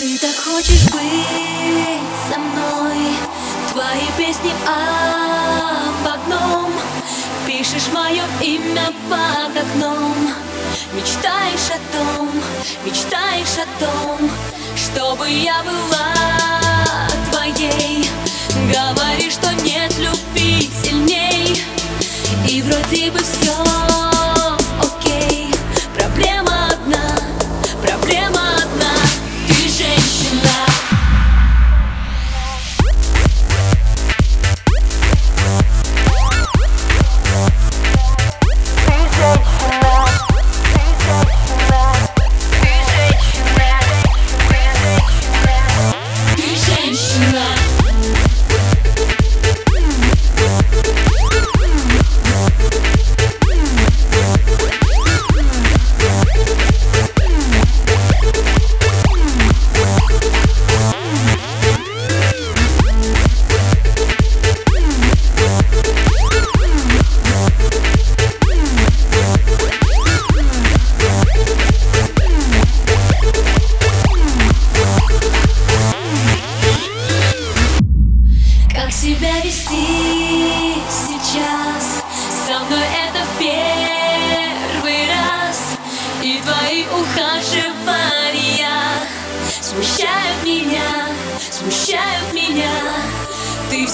быть со мной? Твои песни об одном. Пишешь мое имя под окном. Мечтаешь о том, мечтаешь о том Чтобы я была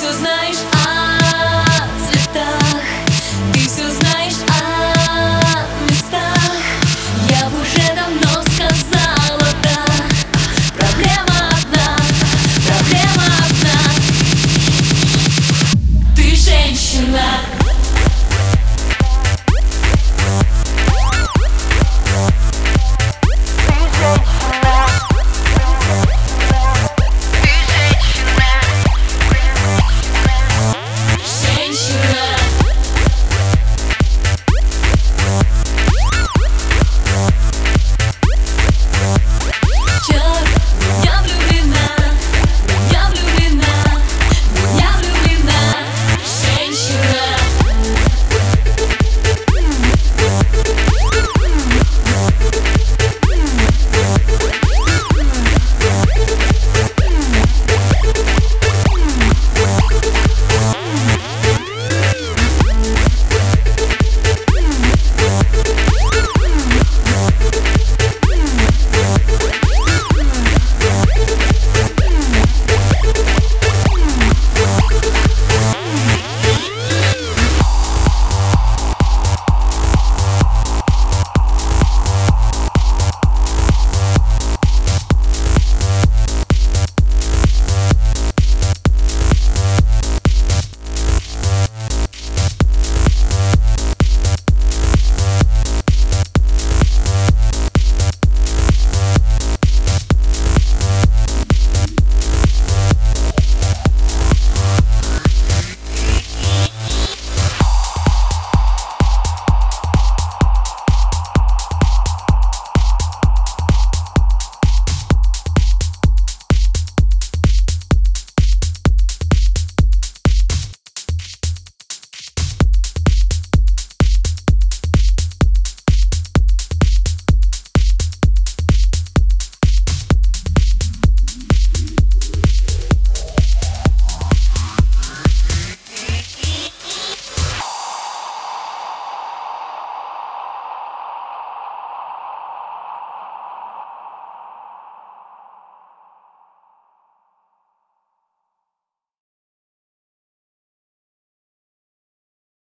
seus nães.